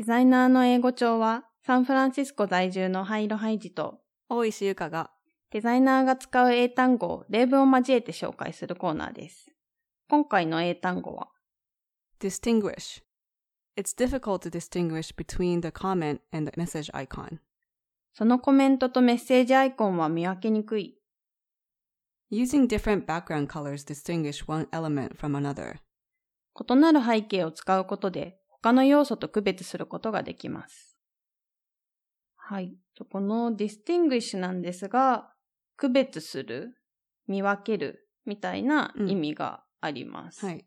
デザイナーの英語帳は、サンフランシスコ在住のハイロハイジと、大石ゆかが、デザイナーが使う英単語を例文を交えて紹介するコーナーです。今回の英単語は、distinguish. It's difficult to distinguish between the comment and the message icon. そのコメントとメッセージアイコンは見分けにくい。Using different background colors distinguish one element from another. 異なる背景を使うことで、他の要素と区別することができます。はい。この distinguish なんですが、区別する、見分ける、みたいな意味があります。はい。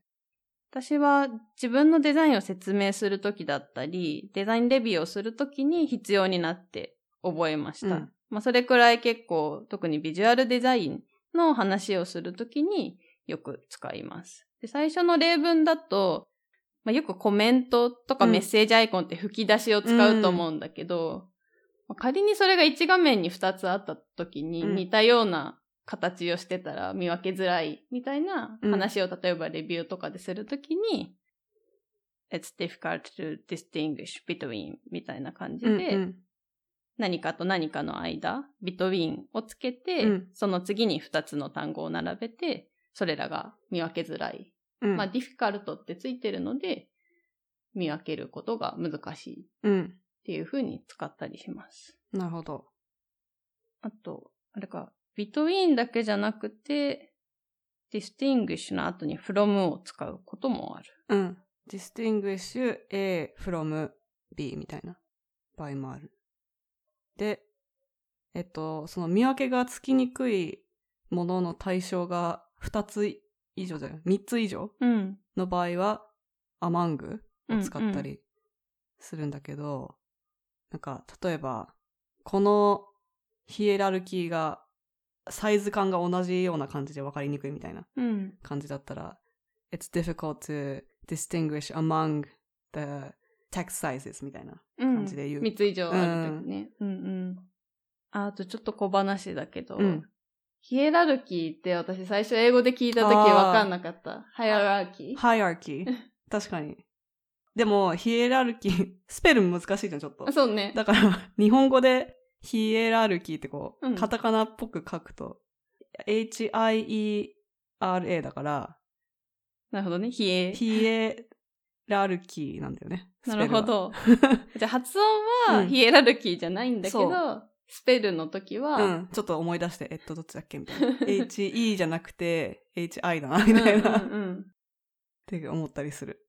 私は自分のデザインを説明するときだったり、デザインレビューをするときに必要になって覚えました。うんまあそれくらい結構、特にビジュアルデザインの話をするときによく使います。で最初の例文だと、まあ、よくコメントとかうん。メッセージアイコンって吹き出しを使うと思うんだけど、まあ仮にそれが1画面に2つあったときにうん。似たような形をしてたら見分けづらいみたいな話を例えばレビューとかでするときに、It's difficult to distinguish between みたいな感じで、うんうん。何かと何かの間、between をつけて、うん。その次に2つの単語を並べて、それらが見分けづらい。うんまあ、difficult ってついてるので、見分けることが難しいっうん。ていう風に使ったりします。なるほど。あと、あれか、between だけじゃなくて、distinguish の後に from を使うこともある。うん。distinguish A from B みたいな場合もある。で、えっと、その見分けがつきにくいものの対象が2つ以上じゃない ?3 つ以上？うん。の場合は among うんを使ったりするんだけど、なんか、例えば、このヒエラルキーがサイズ感が同じような感じで分かりにくいみたいなうん。感じだったら、It's difficult to distinguish among the text sizes みたいなうん。感じで言う。3つ以上あるときね。うんうん。ああとちょっと小話だけど、うんヒエラルキーって私最初英語で聞いたときあーわかんなかった。ハイアラー？キー。hierarchy 確かに。でも、ヒエラルキー、スペル難しいじゃん、ちょっと。そうね。だから、日本語でヒエラルキーってこう、うんカタカナっぽく書くと、H-I-E-R-A だから、なるほどね。ヒエ。ヒエラルキーなんだよね。なるほ。ど。じゃあ発音はうんヒエラルキーじゃないんだけど、そスペルの時は、うん。ちょっと思い出して、えっと、どっちだっけみたいな。H-E じゃなくて、H-I だな、みたいな。っうんうんうんて思ったりする。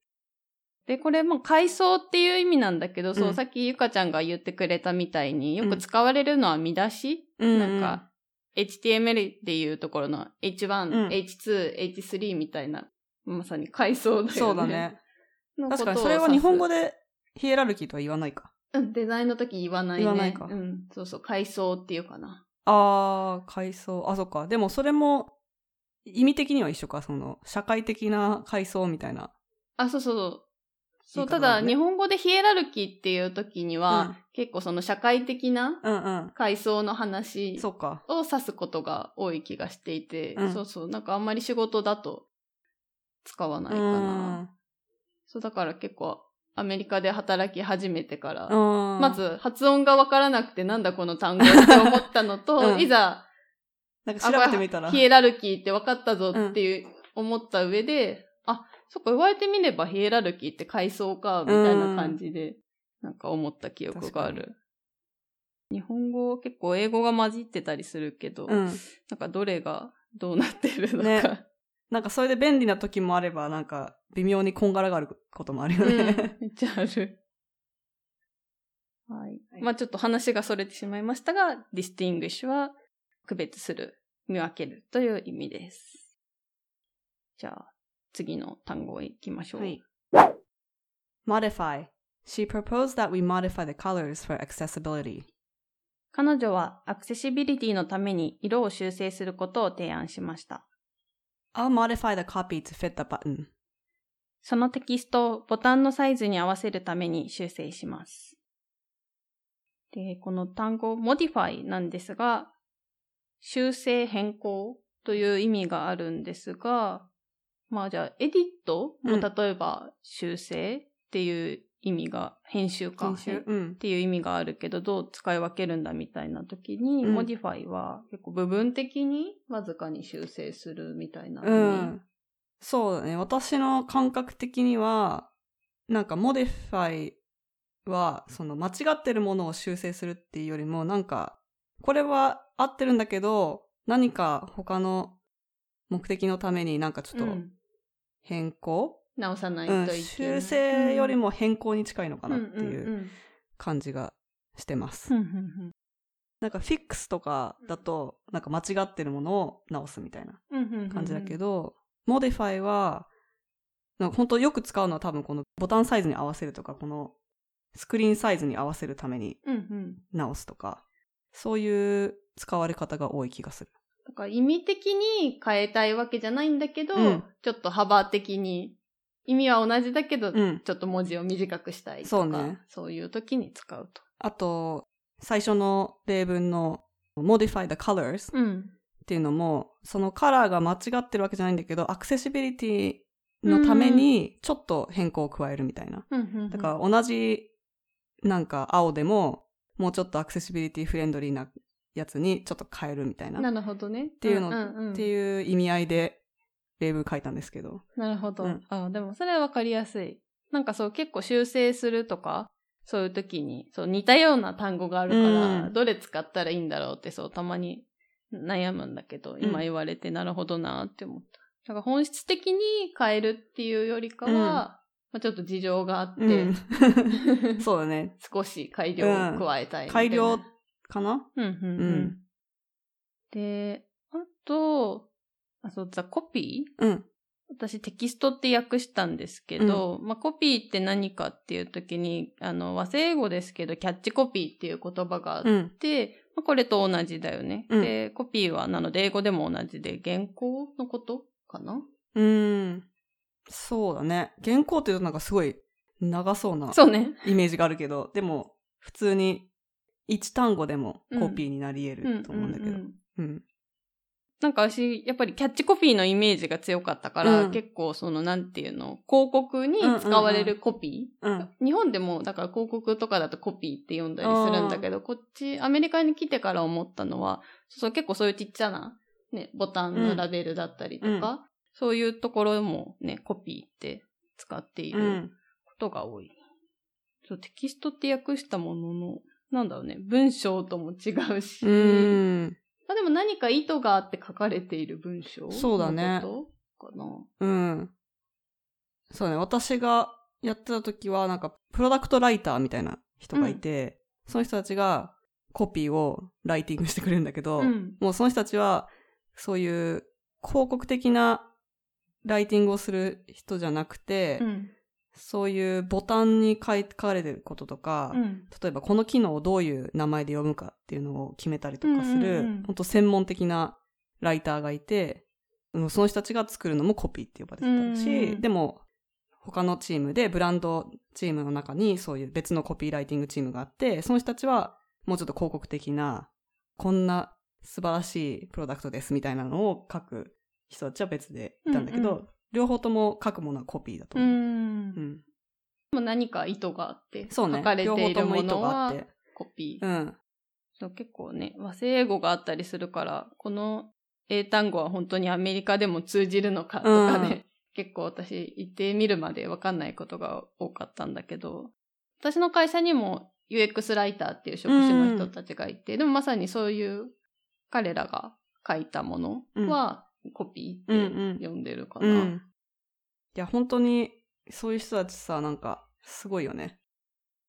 で、これも階層っていう意味なんだけど、そうう、んさっきゆかちゃんが言ってくれたみたいによく使われるのは見出し、うんなんか、HTML っていうところの H1、うん H2、H3 みたいな、まさに階層だよね。そうだね。確かに、それは日本語。でヒエラルキーとは言わないか。うん、デザインの時言わないね。言わないかうん、そうそう、階層っていうかな。あー、階層。あ、そっか。でもそれも、意味的には一緒か。その、社会的な階層みたいな。あ、そうそうそう。そう、ただ、日本語でヒエラルキーっていう時には、うん結構その社会的なうん階層のうん。話。を指すことが多い気がしていて、うんそうそう、なんかあんまり仕事だと使わないかな。そう、だから結構アメリカで働き始めてから、うん。ま、ず発音がわからなくてなんだこの単語って思ったのと、うんいざ、なんか調べてみたら。ヒエラルキーって分かったぞっていう、思った上で、あ、そっか、言われてみればヒエラルキーって階層か、みたいな感じで、なんか思った記憶がある。日本語結構英語が混じってたりするけど、うん。なんかどれがどうなってるのか。ねなんかそれで便利な時もあれば、なんか微妙にこんがらがることもあるようんね。めっちゃある。はい。まあちょっと話がそれてしまいましたが、distinguish は区別する、見分けるという意味です。じゃあ、次の単語へ行きましょう。はい。modify. She proposed that we modify the colors for accessibility. 彼女はアクセシビリティのために色を修正することを提案しました。I'll modify the copy to fit the button. そのテキストをボタンのサイズに合わせるために修正します。で、この単語 modify なんですが、修正変更という意味があるんですが、まあじゃあエディットも例えば修正っていう意味が、編集か。編集うんっ。ていう意味があるけど、どう使い分けるんだみたいな時に、うん modify は結構部分的にわずかに修正するみたいな。うん。そうだね。私の感覚的には、なんか modify は、その間違ってるものを修正するっていうよりも、なんか、これは合ってるんだけど、何か他の目的のためになんかちょっとうん変更、直さないうんといけない。修正よりも変更に近いのかなっていんんう感じがしてます。うんうんうんなんかフィックスとかだと、なんか間違ってるものを直すみたいなうんうんうん感じだけど、 modify は、なんか本当よく使うのは多分このボタンサイズに合わせるとか、このスクリーンサイズに合わせるためにうんうん。直すとか、そういう使われ方が多い気がする。だから意味的に変えたいわけじゃないんだけど、うんちょっと幅的に、意味は同じだけど、うん。ちょっと文字を短くしたいとか、そうねそういう時に使うと。あと、最初の例文の modify the colors うん。っていうのも、そのカラーが間違ってるわけじゃないんだけど、アクセシビリティのためにちょっと変更を加えるみたいな。うんだから同じなんか青でも、もうちょっとアクセシビリティフレンドリーなやつにちょっと変えるみたいな。なるほどね。っていうのんんんっていう意味合いで例文書いたんですけど。なるほど。うんあでもそれはわかりやすい。なんかそう結構修正するとか、そういう時に、そう似たような単語があるから、うんどれ使ったらいいんだろうってそうたまに悩むんだけど、今言われてなるほどなって思った。だから本質的に変えるっていうよりかは、うんまあ、ちょっと事情があって、うん。そうだね。少し改良を加えたい改良かな？うんうんうん。うんで、あと、あ、そう、ザ・コピー？うん。私テキストって訳したんですけど、まあコピーって何かっていう時に、あの和製英語ですけど、キャッチコピーっていう言葉があっうん。て、まあ、これと同じだよね。うんで、コピーはなので英語でも同じで原稿のことかな？うん。そうだね。原稿って言うとなんかすごい長そうなそうね。イメージがあるけど、でも普通に一単語でもコピーになり得ると思うんだけど。うんうんうんうん。なんか私、やっぱりキャッチコピーのイメージが強かったから、うん結構そのなんていうの、広告に使われるコピー、うん。日本でも、だから広告とかだとコピーって読んだりするんだけど、こっち、アメリカに来てから思ったのは、そう結構そういうちっちゃな、ね、ボタンのラベルだったりとか、うんそういうところもね、コピーって使っていうるん。ことが多い。そうテキストって訳したものの、なんだろうね、文章とも違うし、うん。まあでも何か意図があって書かれている文章？そうだねかな？うん。そうね、私がやってた時は、なんか、プロダクトライターみたいな人がいて、その人たちがコピーをライティングしてくれるんだけど、うん。もうその人たちは、そういう広告的なライティングをする人じゃなくて、うん。そういうボタンに書かれてることとか、うん。例えばこの機能をどういう名前で読むかっていうのを決めたりとかする、うんうんうん。本当専門的なライターがいて、うんその人たちが作るのもコピーって呼ばれてたし、うんうんでも他のチームでブランドチームの中にそういう別のコピーライティングチームがあって、その人たちはもうちょっと広告的な、こんな素晴らしいプロダクトですみたいなのを書く人たちは別でいたんだけど、うんう両方とも書くものはコピーだとう思う。んうんでも何か意図があって、そうね書か。れ両ているものは。コピー。うん。そう結構ね、和製英語があったりするから、この英単語は本当にアメリカでも通じるのかとかね、結構私言ってみるまでわかんないことが多かったんだけど、私の会社にも UX ライターっていう職種の人たちがいて、でもまさにそういう彼らが書いたものはコピーって呼んでるかな。うん。いや、本当に、そういう人たちさ、なんか、すごいよね。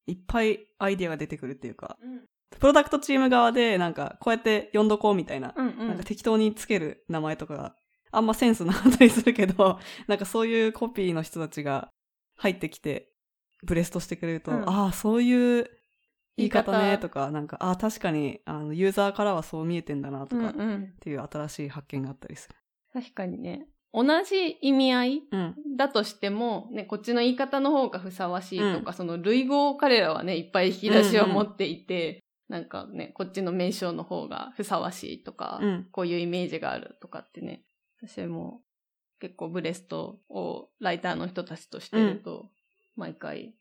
いっぱいアイディアが出てくるっていうか、うんプロダクトチーム側で、なんか、こうやって読んどこうみたいな、うんうんなんか適当につける名前とかがあんまセンスなかったりするけど、なんかそういうコピーの人たちが入ってきて、ブレストしてくれると、うんああ、そういう言い方ね、とか、なんか、ああ、確かに、あの、ユーザーからはそう見えてんだな、とか、っうんうんていう新しい発見があったりする。確かにね。同じ意味合いうん。だとしても、ね、こっちの言い方の方がふさわしいとか、その類語を彼らはね、いっぱい引き出しを持っていて、なんかね、こっちの名称の方がふさわしいとか、うん。こういうイメージがあるとかってね、私も結構ブレストをライターの人たちとしてると、毎回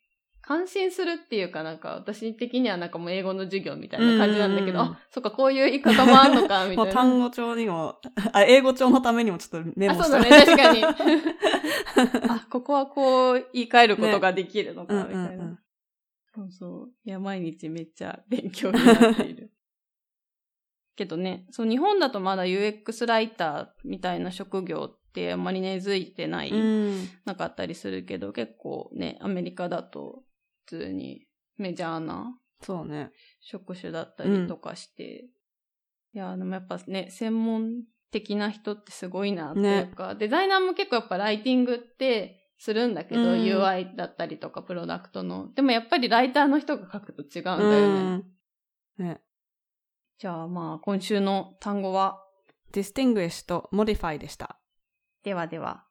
感心するっていうかなんか私的にはなんかもう英語の授業みたいな感じなんだけど、あ、そっかこういう言い方もあんのか、みたもいうな。単語帳にも、あ、英語帳のためにもちょっとメモあ、したそうだね、確かに。あ、ここはこう言い換えることができるのか、うんみたいな。うんうん。そうそう。いや、毎日めっちゃ勉強になっている。けどね、そう、日本だとまだ UX ライターみたいな職業ってあんまり根付いてない、うん。なかったりするけど、結構ね、アメリカだと普通にメジャーなそうね。職種だったりとかして、いや、でもやっぱね、専門的な人ってすごいなっていうか、デザイナーも結構やっぱライティングってするんだけど、うん UI だったりとかプロダクトの。でもやっぱりライターの人が書くと違うんだうよね。ん。ね。じゃあまあ今週の単語は、distinguish と modify でした。ではでは。